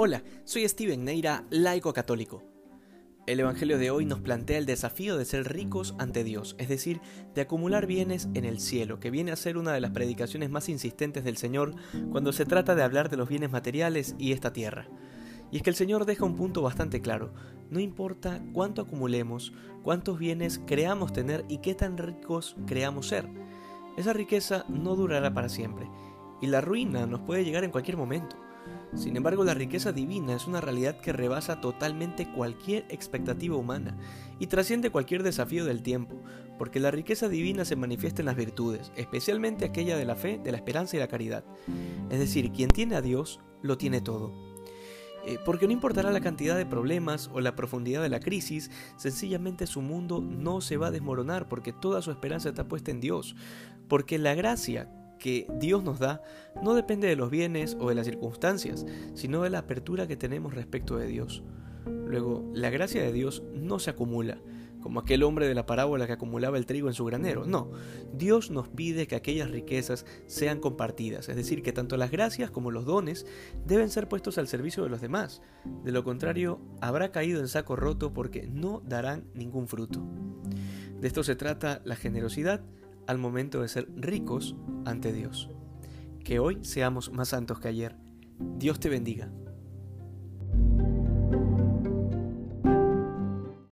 Hola, soy Steven Neira, laico católico. El Evangelio de hoy nos plantea el desafío de ser ricos ante Dios, es decir, de acumular bienes en el cielo, que viene a ser una de las predicaciones más insistentes del Señor cuando se trata de hablar de los bienes materiales y esta tierra. Y es que el Señor deja un punto bastante claro, no importa cuánto acumulemos, cuántos bienes creamos tener y qué tan ricos creamos ser, esa riqueza no durará para siempre, y la ruina nos puede llegar en cualquier momento. Sin embargo, la riqueza divina es una realidad que rebasa totalmente cualquier expectativa humana y trasciende cualquier desafío del tiempo, porque la riqueza divina se manifiesta en las virtudes, especialmente aquella de la fe, de la esperanza y la caridad. Es decir, quien tiene a Dios, lo tiene todo. Eh, porque no importará la cantidad de problemas o la profundidad de la crisis, sencillamente su mundo no se va a desmoronar porque toda su esperanza está puesta en Dios, porque la gracia que Dios nos da no depende de los bienes o de las circunstancias, sino de la apertura que tenemos respecto de Dios. Luego, la gracia de Dios no se acumula, como aquel hombre de la parábola que acumulaba el trigo en su granero. No, Dios nos pide que aquellas riquezas sean compartidas, es decir, que tanto las gracias como los dones deben ser puestos al servicio de los demás. De lo contrario, habrá caído en saco roto porque no darán ningún fruto. De esto se trata la generosidad al momento de ser ricos ante Dios. Que hoy seamos más santos que ayer. Dios te bendiga.